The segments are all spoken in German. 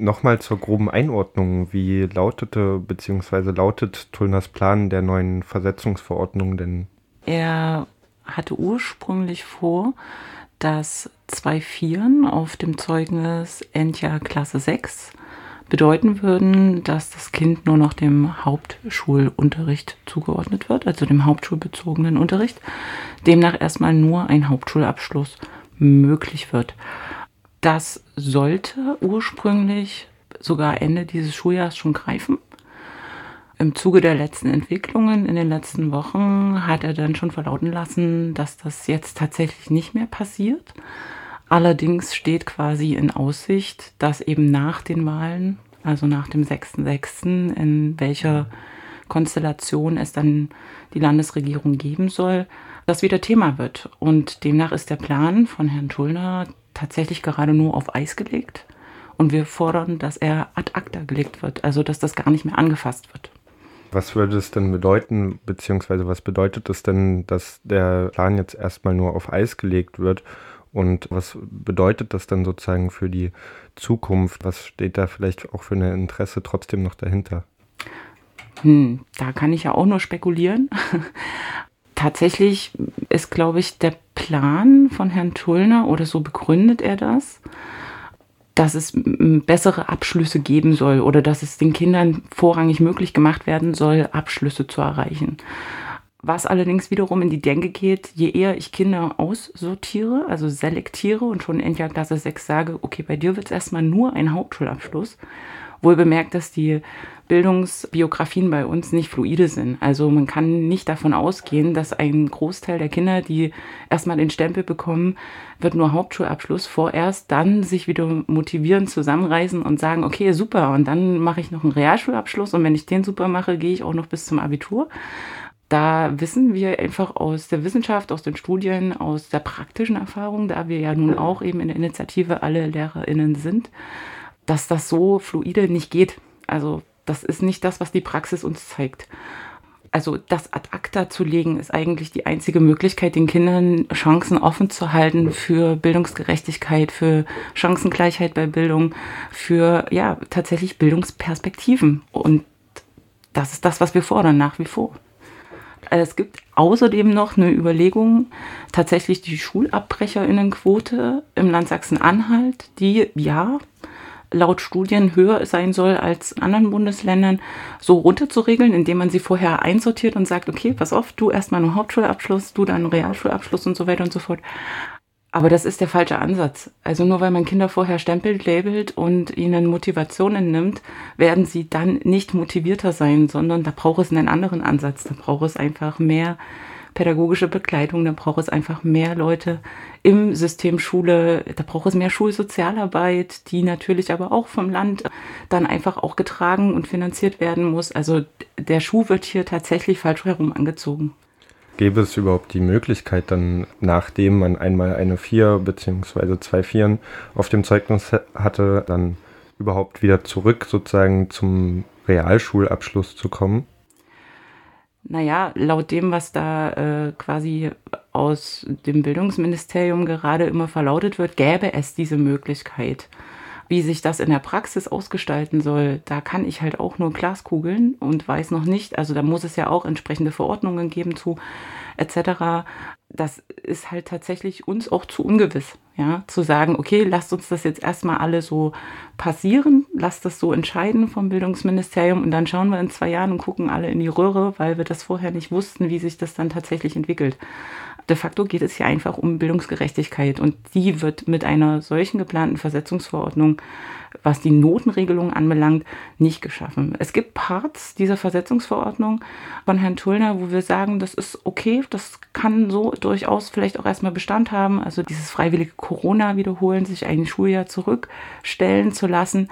Nochmal zur groben Einordnung. Wie lautete bzw. lautet Tullners Plan der neuen Versetzungsverordnung denn? Er hatte ursprünglich vor, dass zwei Vieren auf dem Zeugnis Endjahr Klasse 6 bedeuten würden, dass das Kind nur noch dem Hauptschulunterricht zugeordnet wird, also dem hauptschulbezogenen Unterricht. Demnach erstmal nur ein Hauptschulabschluss möglich wird. Das sollte ursprünglich sogar Ende dieses Schuljahres schon greifen. Im Zuge der letzten Entwicklungen in den letzten Wochen hat er dann schon verlauten lassen, dass das jetzt tatsächlich nicht mehr passiert. Allerdings steht quasi in Aussicht, dass eben nach den Wahlen, also nach dem 6.6., in welcher Konstellation es dann die Landesregierung geben soll, das wieder Thema wird. Und demnach ist der Plan von Herrn Tullner tatsächlich gerade nur auf Eis gelegt. Und wir fordern, dass er ad acta gelegt wird, also dass das gar nicht mehr angefasst wird. Was würde es denn bedeuten, beziehungsweise was bedeutet es denn, dass der Plan jetzt erstmal nur auf Eis gelegt wird und was bedeutet das dann sozusagen für die Zukunft? Was steht da vielleicht auch für ein Interesse trotzdem noch dahinter? Hm, da kann ich ja auch nur spekulieren. Tatsächlich ist, glaube ich, der Plan von Herrn Tullner oder so begründet er das, dass es bessere Abschlüsse geben soll oder dass es den Kindern vorrangig möglich gemacht werden soll, Abschlüsse zu erreichen. Was allerdings wiederum in die Denke geht, je eher ich Kinder aussortiere, also selektiere und schon in der Klasse 6 sage, okay, bei dir wird es erstmal nur ein Hauptschulabschluss, wohl bemerkt, dass die Bildungsbiografien bei uns nicht fluide sind. Also man kann nicht davon ausgehen, dass ein Großteil der Kinder, die erstmal den Stempel bekommen, wird nur Hauptschulabschluss, vorerst dann sich wieder motivieren, zusammenreisen und sagen, okay, super, und dann mache ich noch einen Realschulabschluss und wenn ich den super mache, gehe ich auch noch bis zum Abitur da wissen wir einfach aus der Wissenschaft, aus den Studien, aus der praktischen Erfahrung, da wir ja nun auch eben in der Initiative alle LehrerInnen sind, dass das so fluide nicht geht. Also das ist nicht das, was die Praxis uns zeigt. Also das ad acta zu legen, ist eigentlich die einzige Möglichkeit, den Kindern Chancen offen zu halten für Bildungsgerechtigkeit, für Chancengleichheit bei Bildung, für ja tatsächlich Bildungsperspektiven. Und das ist das, was wir fordern nach wie vor. Es gibt außerdem noch eine Überlegung, tatsächlich die Schulabbrecherinnenquote im Land Sachsen-Anhalt, die ja laut Studien höher sein soll als in anderen Bundesländern, so runterzuregeln, indem man sie vorher einsortiert und sagt, okay, pass auf, du erstmal einen Hauptschulabschluss, du dann einen Realschulabschluss und so weiter und so fort. Aber das ist der falsche Ansatz. Also nur weil man Kinder vorher stempelt, labelt und ihnen Motivationen nimmt, werden sie dann nicht motivierter sein, sondern da braucht es einen anderen Ansatz. Da braucht es einfach mehr pädagogische Begleitung, da braucht es einfach mehr Leute im System Schule, da braucht es mehr Schulsozialarbeit, die natürlich aber auch vom Land dann einfach auch getragen und finanziert werden muss. Also der Schuh wird hier tatsächlich falsch herum angezogen. Gäbe es überhaupt die Möglichkeit, dann, nachdem man einmal eine 4 bzw. zwei Vieren auf dem Zeugnis hatte, dann überhaupt wieder zurück sozusagen zum Realschulabschluss zu kommen? Naja, laut dem, was da äh, quasi aus dem Bildungsministerium gerade immer verlautet wird, gäbe es diese Möglichkeit. Wie sich das in der Praxis ausgestalten soll, da kann ich halt auch nur Glaskugeln und weiß noch nicht. Also da muss es ja auch entsprechende Verordnungen geben zu etc. Das ist halt tatsächlich uns auch zu ungewiss, ja, zu sagen, okay, lasst uns das jetzt erstmal alle so passieren, lasst das so entscheiden vom Bildungsministerium und dann schauen wir in zwei Jahren und gucken alle in die Röhre, weil wir das vorher nicht wussten, wie sich das dann tatsächlich entwickelt de facto geht es hier einfach um Bildungsgerechtigkeit und die wird mit einer solchen geplanten Versetzungsverordnung, was die Notenregelung anbelangt, nicht geschaffen. Es gibt Parts dieser Versetzungsverordnung von Herrn Tullner, wo wir sagen, das ist okay, das kann so durchaus vielleicht auch erstmal Bestand haben, also dieses freiwillige Corona wiederholen, sich ein Schuljahr zurückstellen zu lassen,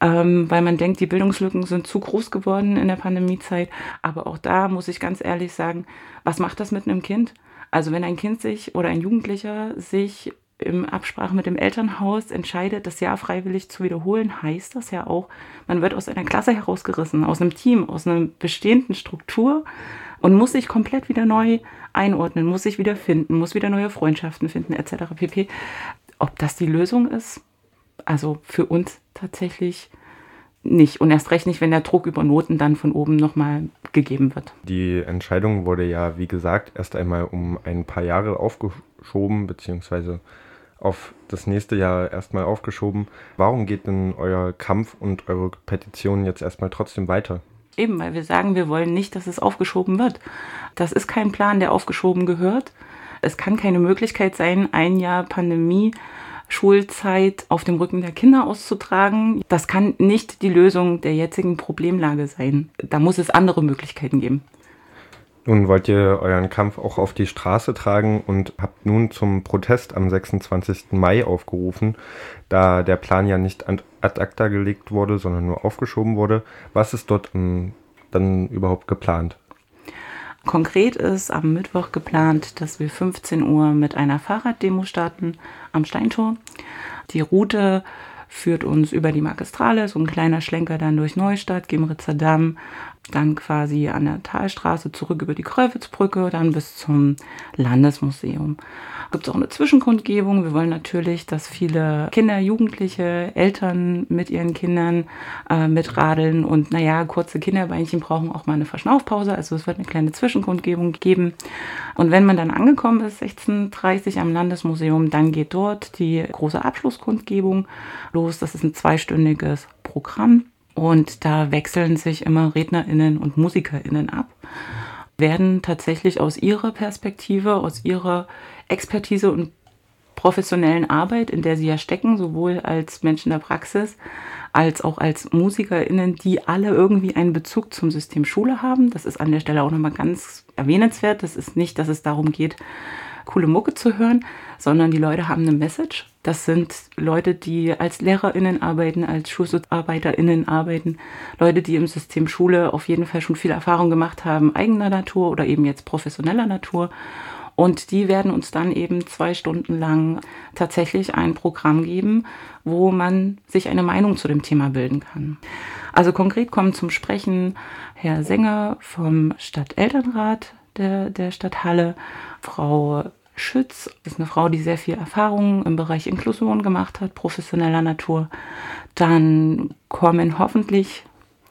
ähm, weil man denkt, die Bildungslücken sind zu groß geworden in der Pandemiezeit. Aber auch da muss ich ganz ehrlich sagen, was macht das mit einem Kind? Also wenn ein Kind sich oder ein Jugendlicher sich im Absprache mit dem Elternhaus entscheidet, das Jahr freiwillig zu wiederholen, heißt das ja auch, man wird aus einer Klasse herausgerissen, aus einem Team, aus einer bestehenden Struktur und muss sich komplett wieder neu einordnen, muss sich wieder finden, muss wieder neue Freundschaften finden, etc. pp. Ob das die Lösung ist, Also für uns tatsächlich nicht. Und erst recht nicht, wenn der Druck über Noten dann von oben nochmal gegeben wird. Die Entscheidung wurde ja, wie gesagt, erst einmal um ein paar Jahre aufgeschoben, beziehungsweise auf das nächste Jahr erstmal aufgeschoben. Warum geht denn euer Kampf und eure Petition jetzt erstmal trotzdem weiter? Eben, weil wir sagen, wir wollen nicht, dass es aufgeschoben wird. Das ist kein Plan, der aufgeschoben gehört. Es kann keine Möglichkeit sein, ein Jahr Pandemie Schulzeit auf dem Rücken der Kinder auszutragen. Das kann nicht die Lösung der jetzigen Problemlage sein. Da muss es andere Möglichkeiten geben. Nun wollt ihr euren Kampf auch auf die Straße tragen und habt nun zum Protest am 26. Mai aufgerufen, da der Plan ja nicht ad acta gelegt wurde, sondern nur aufgeschoben wurde. Was ist dort um, dann überhaupt geplant? Konkret ist am Mittwoch geplant, dass wir 15 Uhr mit einer Fahrraddemo starten am Steintor. Die Route führt uns über die Magistrale, so ein kleiner Schlenker dann durch Neustadt, Gemritzer Damm, dann quasi an der Talstraße zurück über die Kröwitzbrücke, dann bis zum Landesmuseum. Gibt es auch eine Zwischenkundgebung. Wir wollen natürlich, dass viele Kinder, Jugendliche, Eltern mit ihren Kindern äh, mitradeln und naja, kurze Kinderbeinchen brauchen auch mal eine Verschnaufpause. Also es wird eine kleine Zwischenkundgebung geben. Und wenn man dann angekommen ist, 16.30 Uhr am Landesmuseum, dann geht dort die große Abschlusskundgebung los. Das ist ein zweistündiges Programm. Und da wechseln sich immer RednerInnen und MusikerInnen ab, werden tatsächlich aus ihrer Perspektive, aus ihrer Expertise und professionellen Arbeit, in der sie ja stecken, sowohl als Menschen der Praxis als auch als MusikerInnen, die alle irgendwie einen Bezug zum System Schule haben. Das ist an der Stelle auch nochmal ganz erwähnenswert. Das ist nicht, dass es darum geht, coole Mucke zu hören, sondern die Leute haben eine Message. Das sind Leute, die als LehrerInnen arbeiten, als SchulsozialarbeiterInnen arbeiten, Leute, die im System Schule auf jeden Fall schon viel Erfahrung gemacht haben, eigener Natur oder eben jetzt professioneller Natur. Und die werden uns dann eben zwei Stunden lang tatsächlich ein Programm geben, wo man sich eine Meinung zu dem Thema bilden kann. Also konkret kommen zum Sprechen Herr Sänger vom Stadtelternrat der, der Stadt Frau Schütz ist eine Frau, die sehr viel Erfahrung im Bereich Inklusion gemacht hat, professioneller Natur. Dann kommen hoffentlich,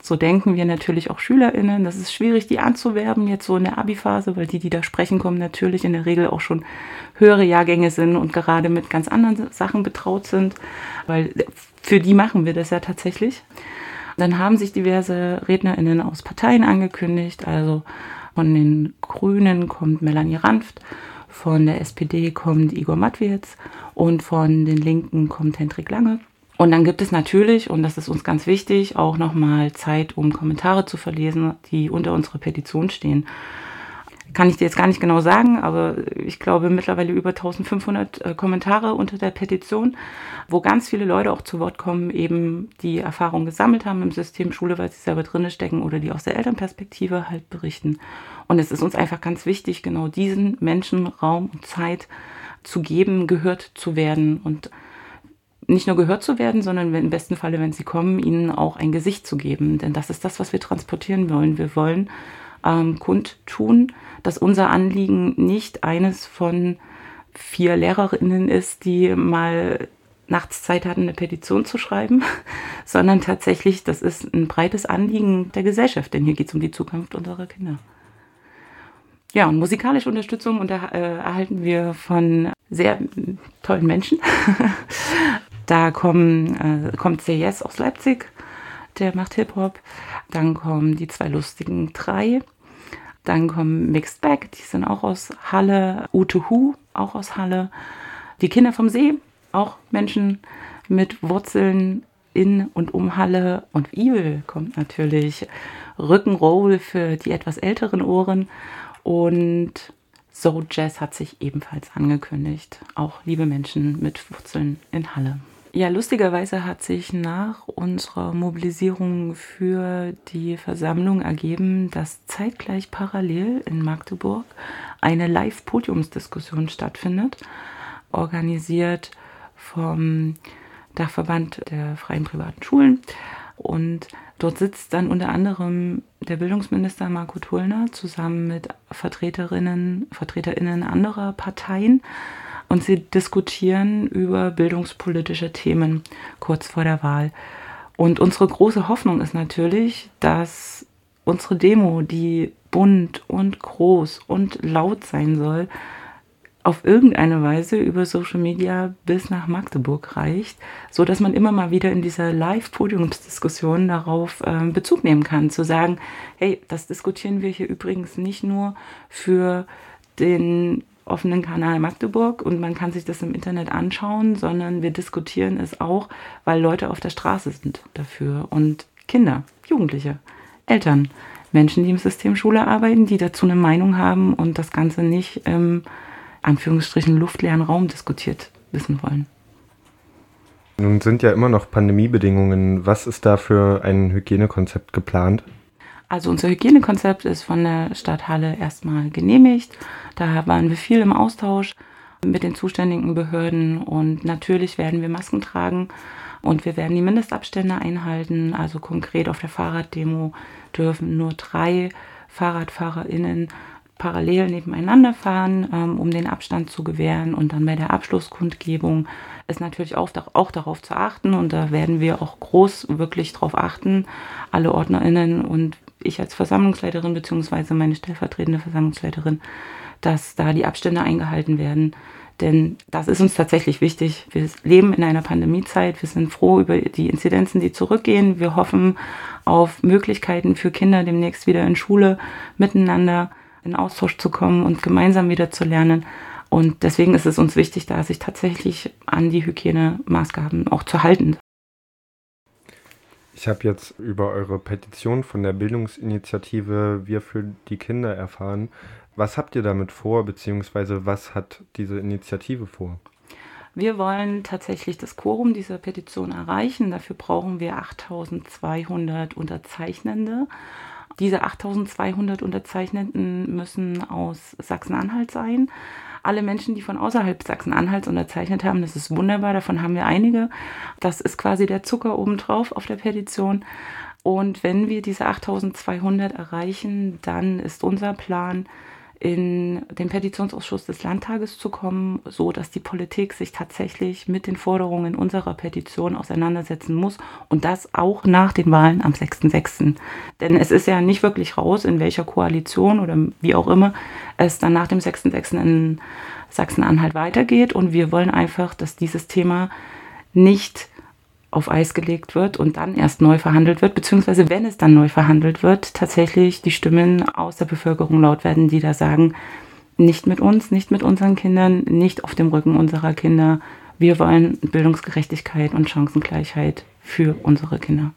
so denken wir natürlich auch SchülerInnen. Das ist schwierig, die anzuwerben, jetzt so in der Abi-Phase, weil die, die da sprechen, kommen natürlich in der Regel auch schon höhere Jahrgänge sind und gerade mit ganz anderen Sachen betraut sind, weil für die machen wir das ja tatsächlich. Dann haben sich diverse RednerInnen aus Parteien angekündigt, also von den Grünen kommt Melanie Ranft, von der SPD kommt Igor Matwitz und von den Linken kommt Hendrik Lange. Und dann gibt es natürlich, und das ist uns ganz wichtig, auch nochmal Zeit, um Kommentare zu verlesen, die unter unserer Petition stehen kann ich dir jetzt gar nicht genau sagen, aber ich glaube mittlerweile über 1500 äh, Kommentare unter der Petition, wo ganz viele Leute auch zu Wort kommen, eben die Erfahrung gesammelt haben im System Schule, weil sie selber drinne stecken oder die aus der Elternperspektive halt berichten. Und es ist uns einfach ganz wichtig, genau diesen Menschen Raum und Zeit zu geben, gehört zu werden und nicht nur gehört zu werden, sondern im besten Falle, wenn sie kommen, ihnen auch ein Gesicht zu geben. Denn das ist das, was wir transportieren wollen. Wir wollen ähm, kundtun, dass unser Anliegen nicht eines von vier Lehrerinnen ist, die mal nachts Zeit hatten, eine Petition zu schreiben, sondern tatsächlich, das ist ein breites Anliegen der Gesellschaft, denn hier geht es um die Zukunft unserer Kinder. Ja, und musikalische Unterstützung unter, äh, erhalten wir von sehr tollen Menschen. da kommen, äh, kommt CES aus Leipzig, der macht Hip-Hop. Dann kommen die zwei lustigen drei. Dann kommen Mixed Bag, die sind auch aus Halle. Ute Hu, auch aus Halle. Die Kinder vom See, auch Menschen mit Wurzeln in und um Halle. Und Evil kommt natürlich. Rückenroll für die etwas älteren Ohren. Und So Jazz hat sich ebenfalls angekündigt. Auch liebe Menschen mit Wurzeln in Halle. Ja, lustigerweise hat sich nach unserer Mobilisierung für die Versammlung ergeben, dass zeitgleich parallel in Magdeburg eine Live-Podiumsdiskussion stattfindet, organisiert vom Dachverband der freien privaten Schulen. Und dort sitzt dann unter anderem der Bildungsminister Marco Tullner zusammen mit Vertreterinnen, Vertreterinnen anderer Parteien und sie diskutieren über bildungspolitische Themen kurz vor der Wahl. Und unsere große Hoffnung ist natürlich, dass unsere Demo, die bunt und groß und laut sein soll, auf irgendeine Weise über Social Media bis nach Magdeburg reicht, so dass man immer mal wieder in dieser Live-Podiumsdiskussion darauf äh, Bezug nehmen kann, zu sagen, hey, das diskutieren wir hier übrigens nicht nur für den offenen Kanal Magdeburg und man kann sich das im Internet anschauen, sondern wir diskutieren es auch, weil Leute auf der Straße sind dafür und Kinder, Jugendliche, Eltern, Menschen, die im System Schule arbeiten, die dazu eine Meinung haben und das Ganze nicht im Anführungsstrichen luftleeren Raum diskutiert wissen wollen. Nun sind ja immer noch Pandemiebedingungen. Was ist da für ein Hygienekonzept geplant? Also unser Hygienekonzept ist von der Stadthalle erstmal genehmigt. Da waren wir viel im Austausch mit den zuständigen Behörden und natürlich werden wir Masken tragen und wir werden die Mindestabstände einhalten. Also konkret auf der Fahrraddemo dürfen nur drei FahrradfahrerInnen parallel nebeneinander fahren, ähm, um den Abstand zu gewähren. Und dann bei der Abschlusskundgebung ist natürlich auch, auch darauf zu achten. Und da werden wir auch groß wirklich darauf achten, alle OrdnerInnen und ich als Versammlungsleiterin beziehungsweise meine stellvertretende Versammlungsleiterin, dass da die Abstände eingehalten werden. Denn das ist uns tatsächlich wichtig. Wir leben in einer Pandemiezeit. Wir sind froh über die Inzidenzen, die zurückgehen. Wir hoffen auf Möglichkeiten für Kinder demnächst wieder in Schule miteinander in Austausch zu kommen und gemeinsam wieder zu lernen. Und deswegen ist es uns wichtig, da sich tatsächlich an die Hygienemaßgaben auch zu halten. Ich habe jetzt über eure Petition von der Bildungsinitiative Wir für die Kinder erfahren. Was habt ihr damit vor, beziehungsweise was hat diese Initiative vor? Wir wollen tatsächlich das Quorum dieser Petition erreichen. Dafür brauchen wir 8200 Unterzeichnende. Diese 8200 Unterzeichneten müssen aus Sachsen-Anhalt sein. Alle Menschen, die von außerhalb Sachsen-Anhalts unterzeichnet haben, das ist wunderbar, davon haben wir einige. Das ist quasi der Zucker obendrauf auf der Petition. Und wenn wir diese 8200 erreichen, dann ist unser Plan, in den Petitionsausschuss des Landtages zu kommen, so dass die Politik sich tatsächlich mit den Forderungen unserer Petition auseinandersetzen muss und das auch nach den Wahlen am 6.6. Denn es ist ja nicht wirklich raus, in welcher Koalition oder wie auch immer es dann nach dem 6.6. in Sachsen-Anhalt weitergeht und wir wollen einfach, dass dieses Thema nicht auf Eis gelegt wird und dann erst neu verhandelt wird, beziehungsweise wenn es dann neu verhandelt wird, tatsächlich die Stimmen aus der Bevölkerung laut werden, die da sagen, nicht mit uns, nicht mit unseren Kindern, nicht auf dem Rücken unserer Kinder. Wir wollen Bildungsgerechtigkeit und Chancengleichheit für unsere Kinder.